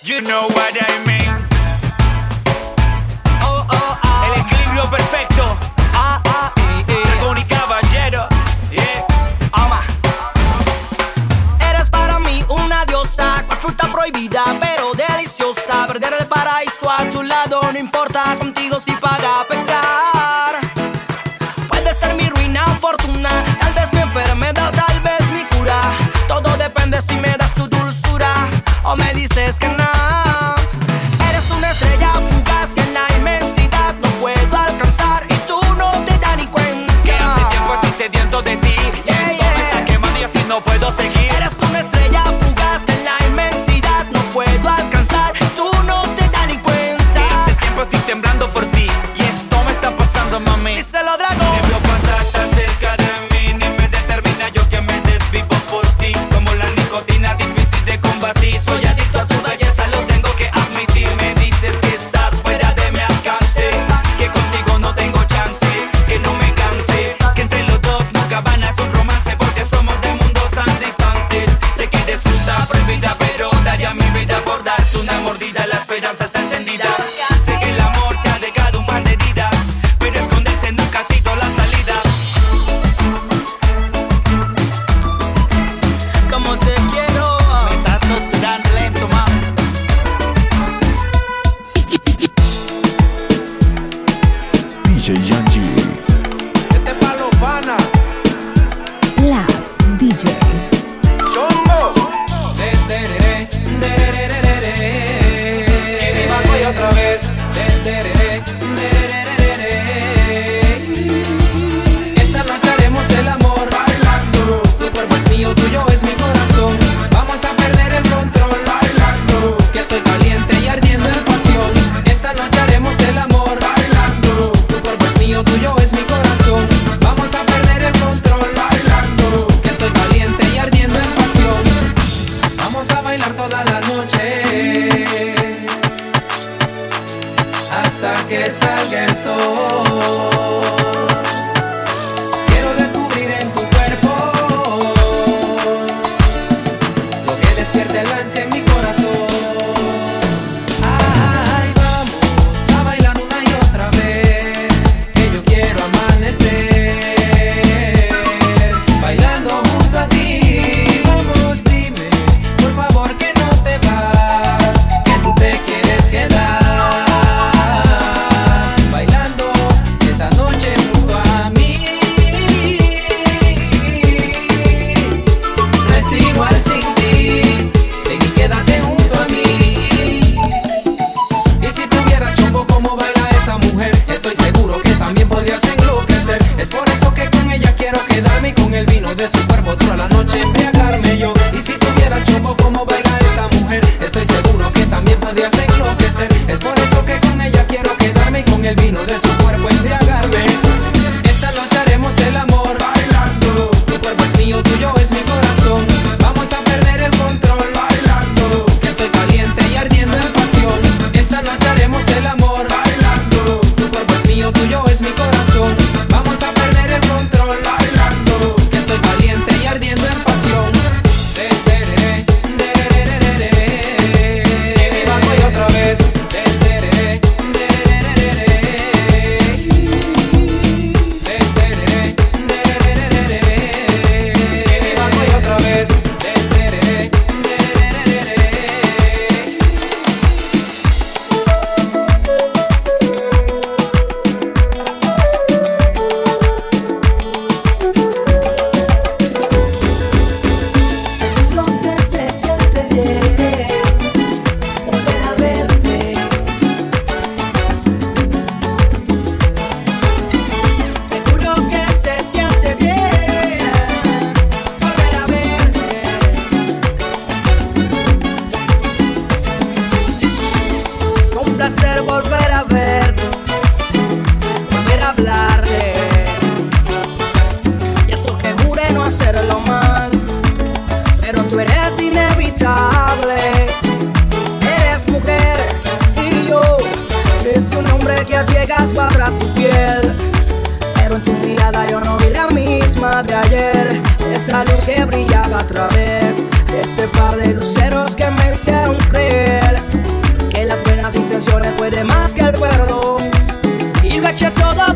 You know what I mean. Oh, oh, oh. El equilibrio perfecto. Ah, ah, eh, eh. Dragón y caballero. Yeah. Eres para mí una diosa. Con fruta prohibida, pero deliciosa. Perder el paraíso a tu lado no importa. es que nada. esa luz que brillaba a través de ese par de luceros que me hicieron creer que las buenas intenciones pueden más que el perdón. Y lo eché todo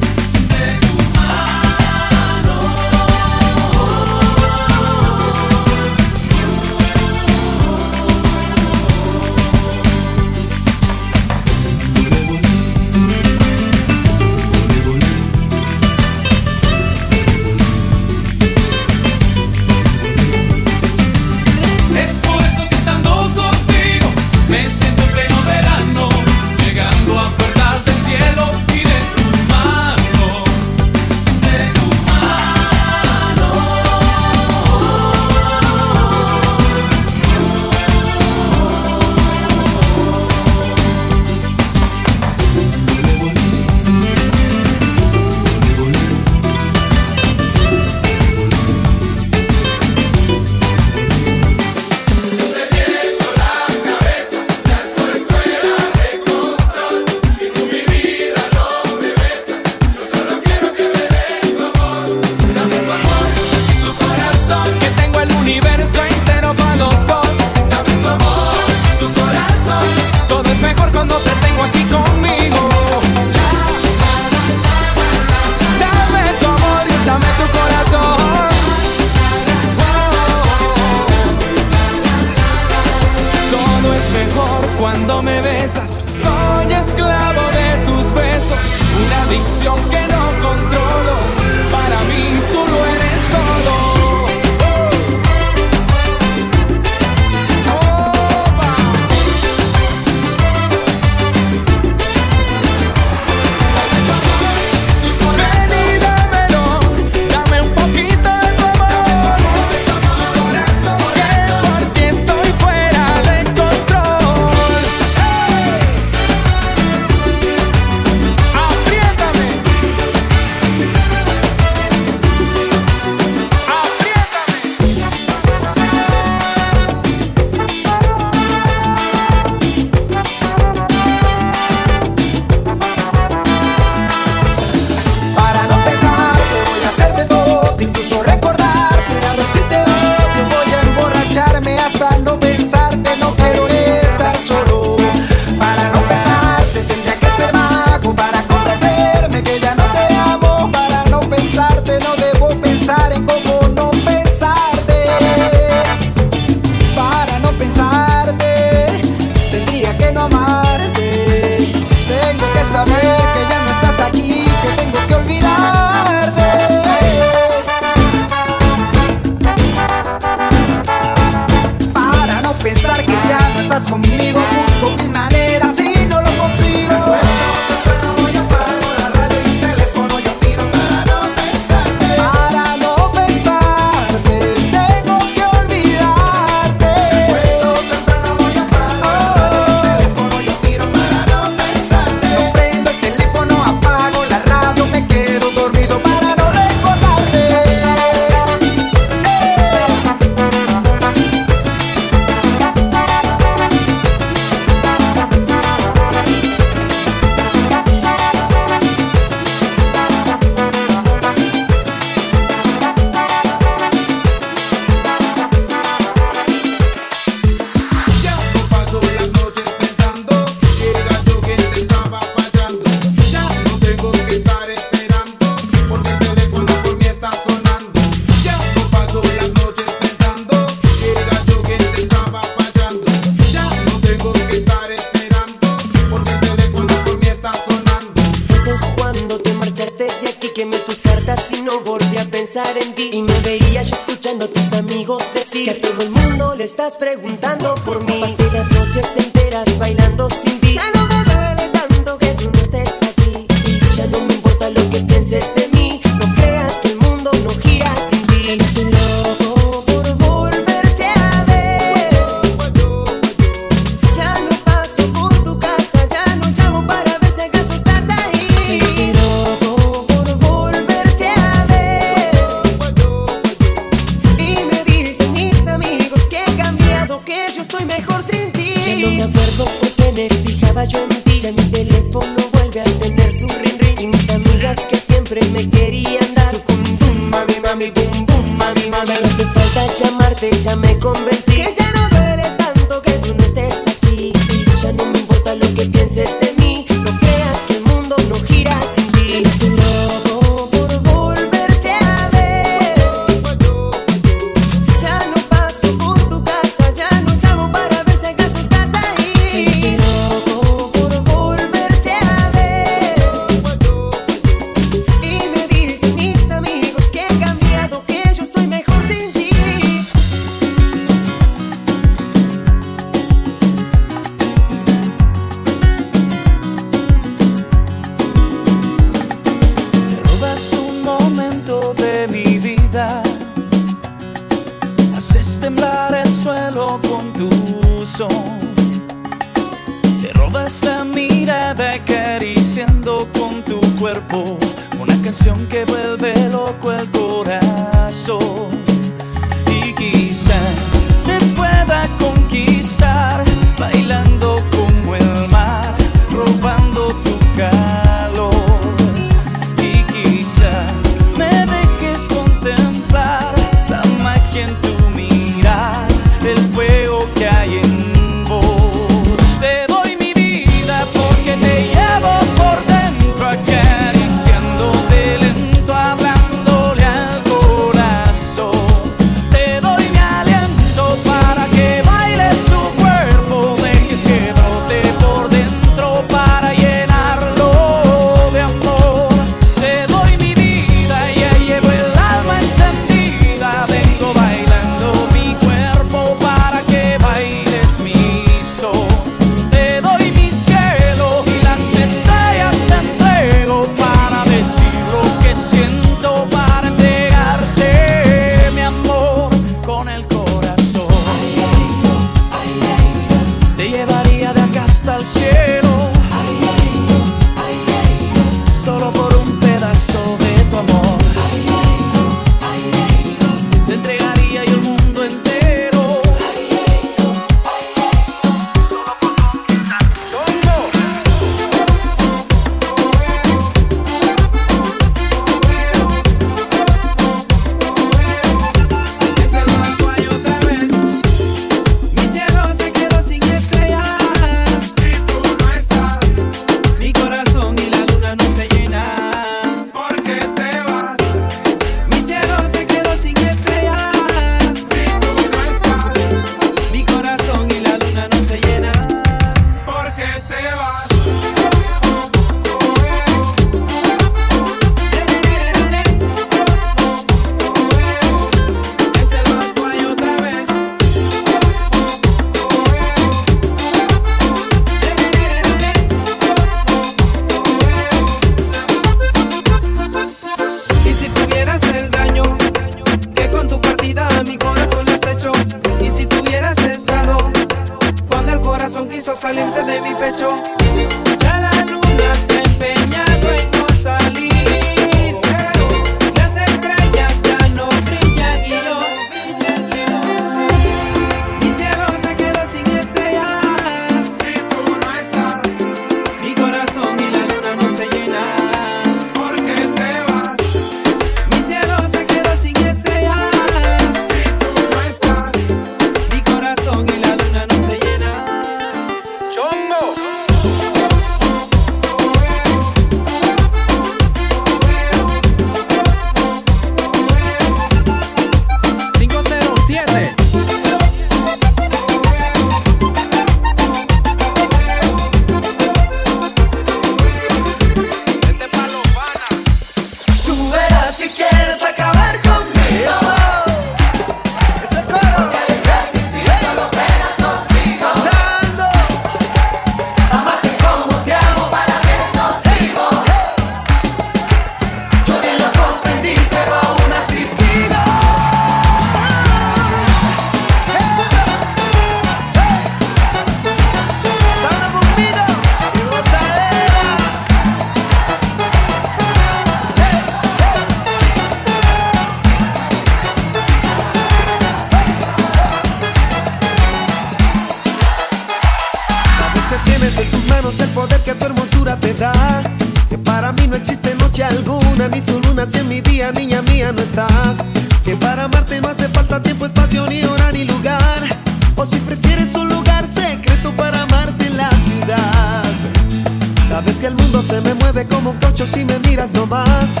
si me miras nomás.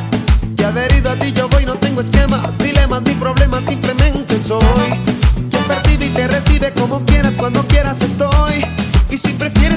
Que adherido a ti yo voy, no tengo esquemas, dilemas ni problemas, simplemente soy. Quien percibe y te recibe como quieras, cuando quieras estoy. Y si prefieres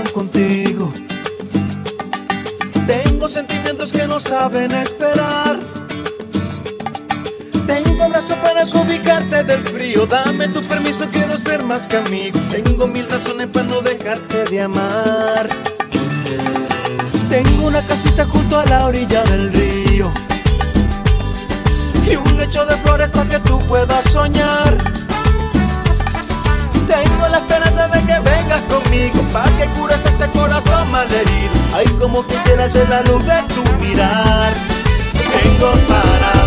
contigo. Tengo sentimientos que no saben esperar. Tengo brazo para ubicarte del frío. Dame tu permiso, quiero ser más que amigo. Tengo mil razones para no dejarte de amar. como quisiera ser la luz de tu mirar. Tengo para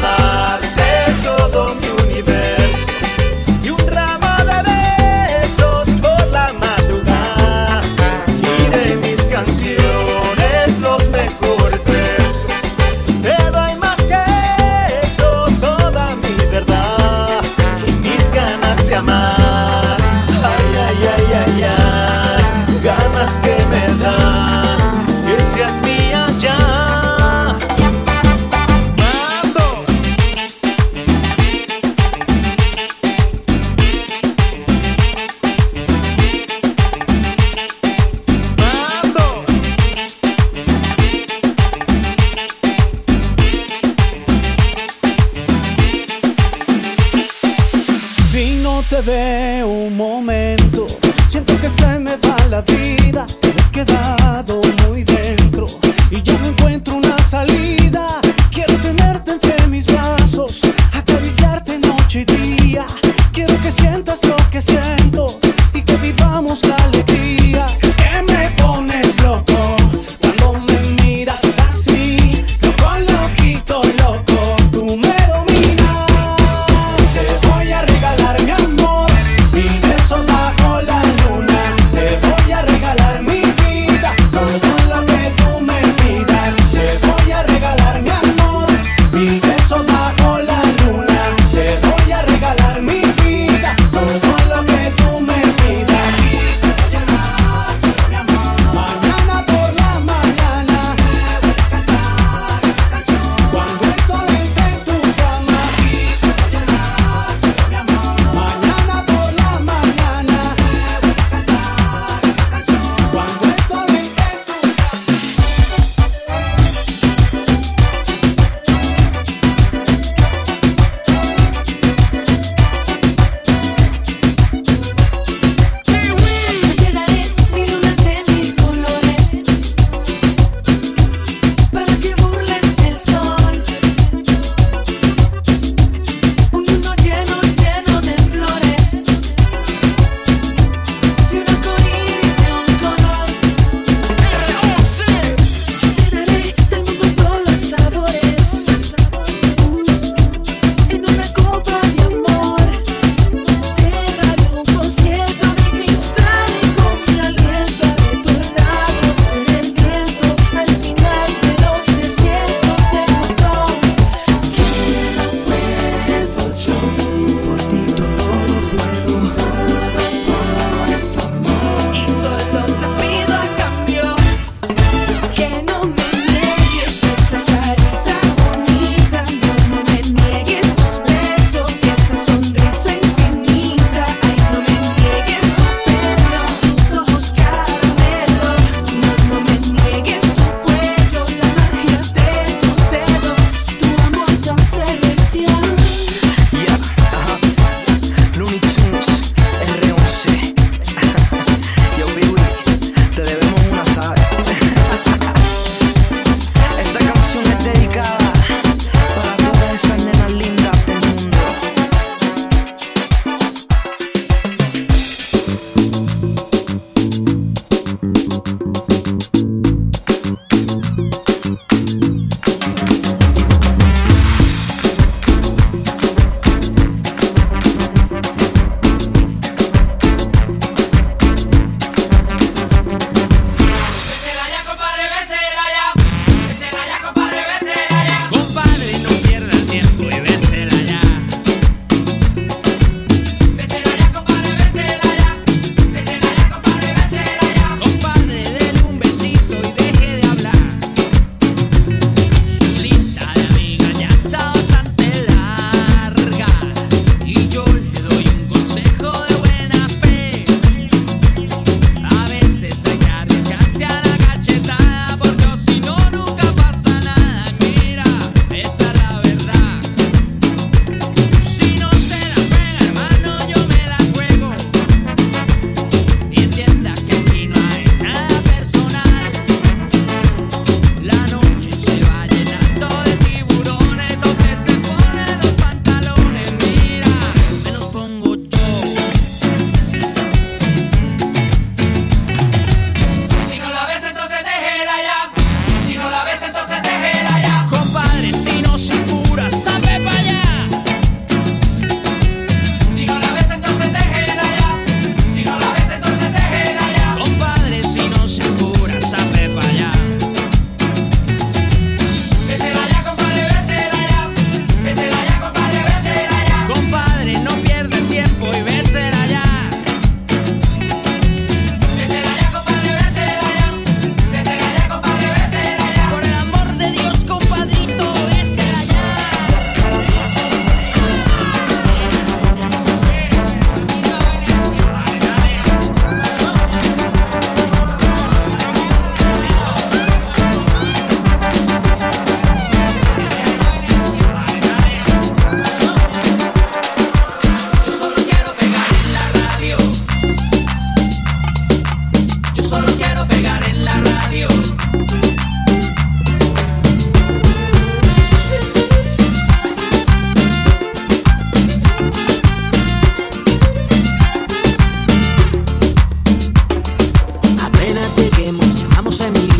José Miguel.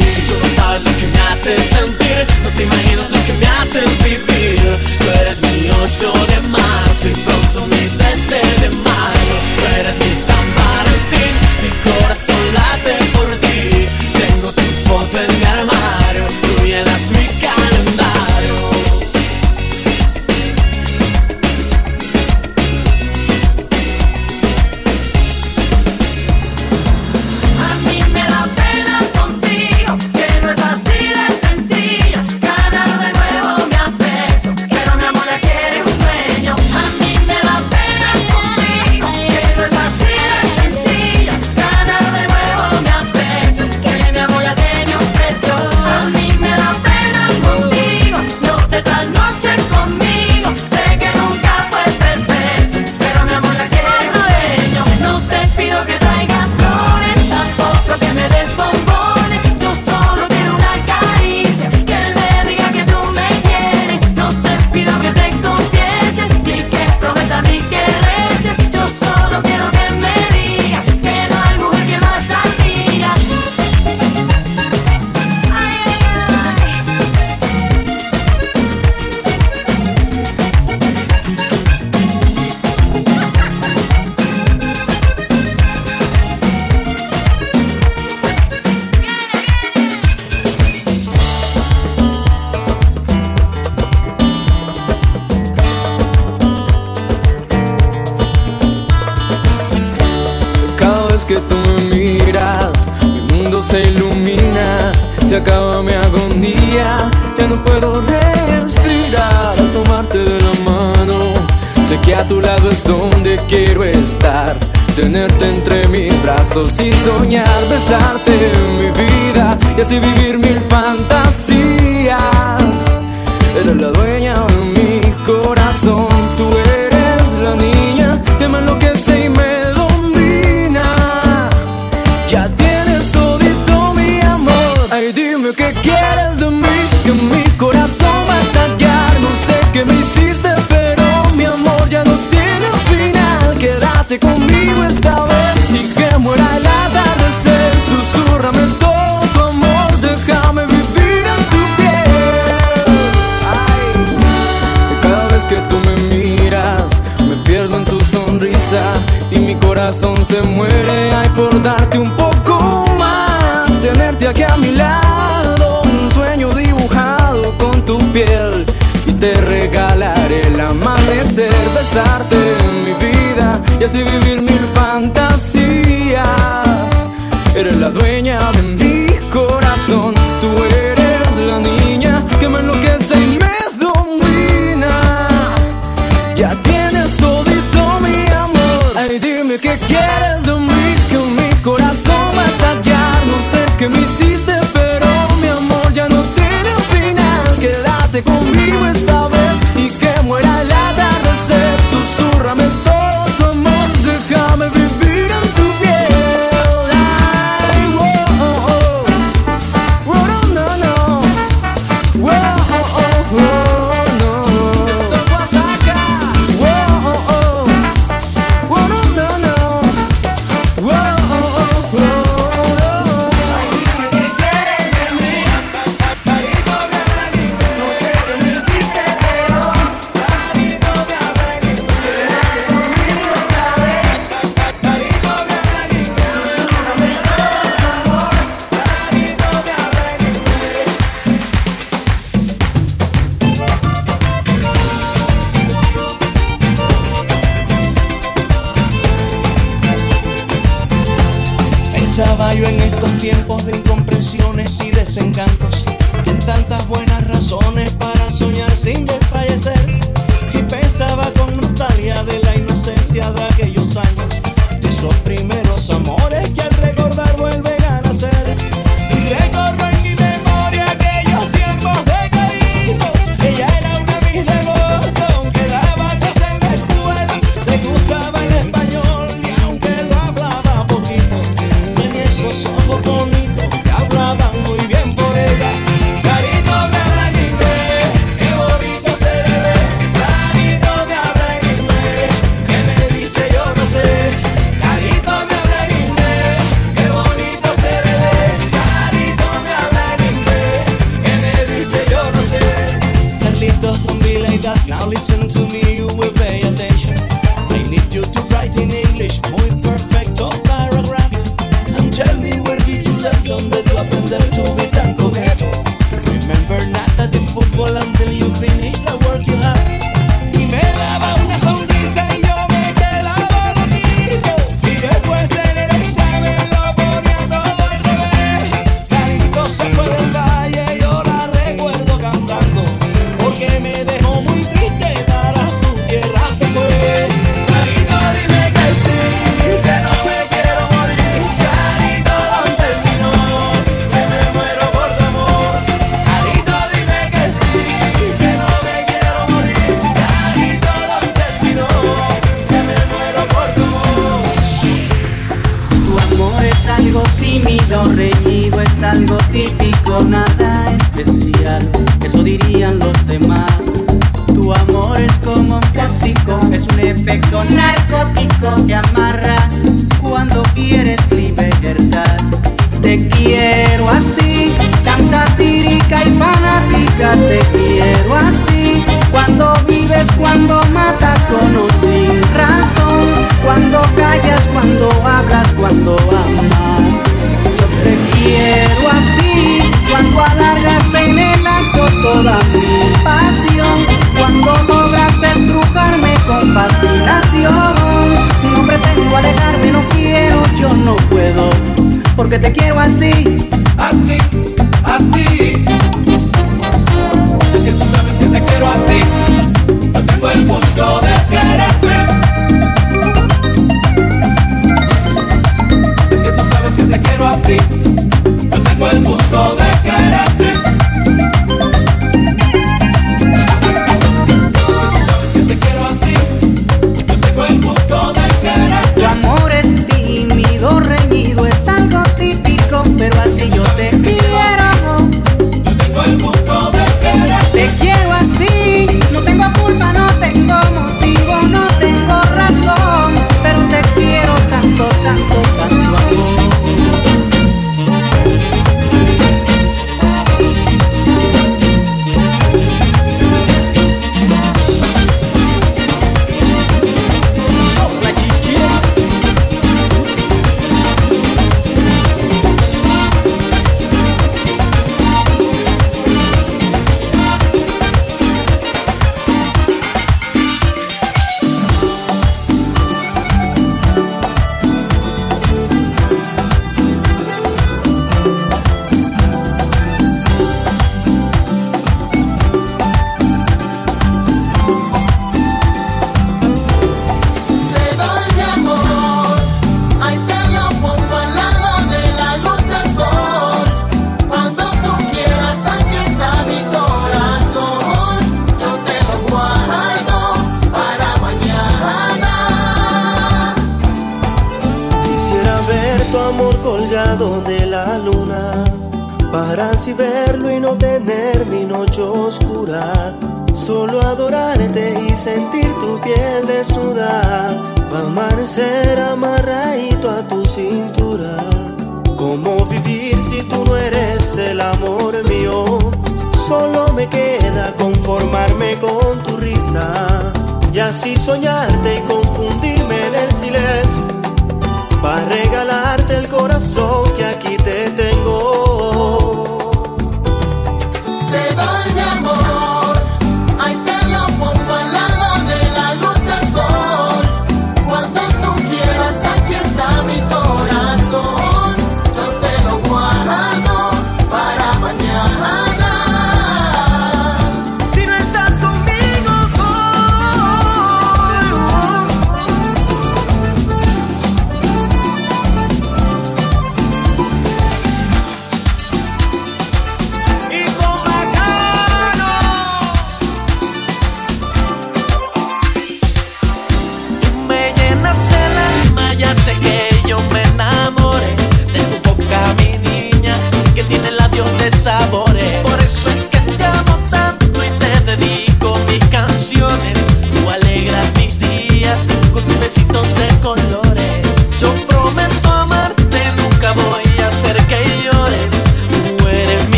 Y tú no sabes lo que me haces sentir. No te imaginas lo que me haces vivir. Tú eres mi ocho de sevimli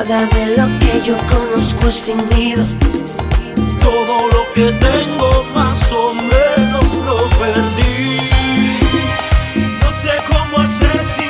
Nada de lo que yo conozco es fingido. Todo lo que tengo más o menos lo perdí. No sé cómo hacer sin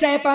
Quiero que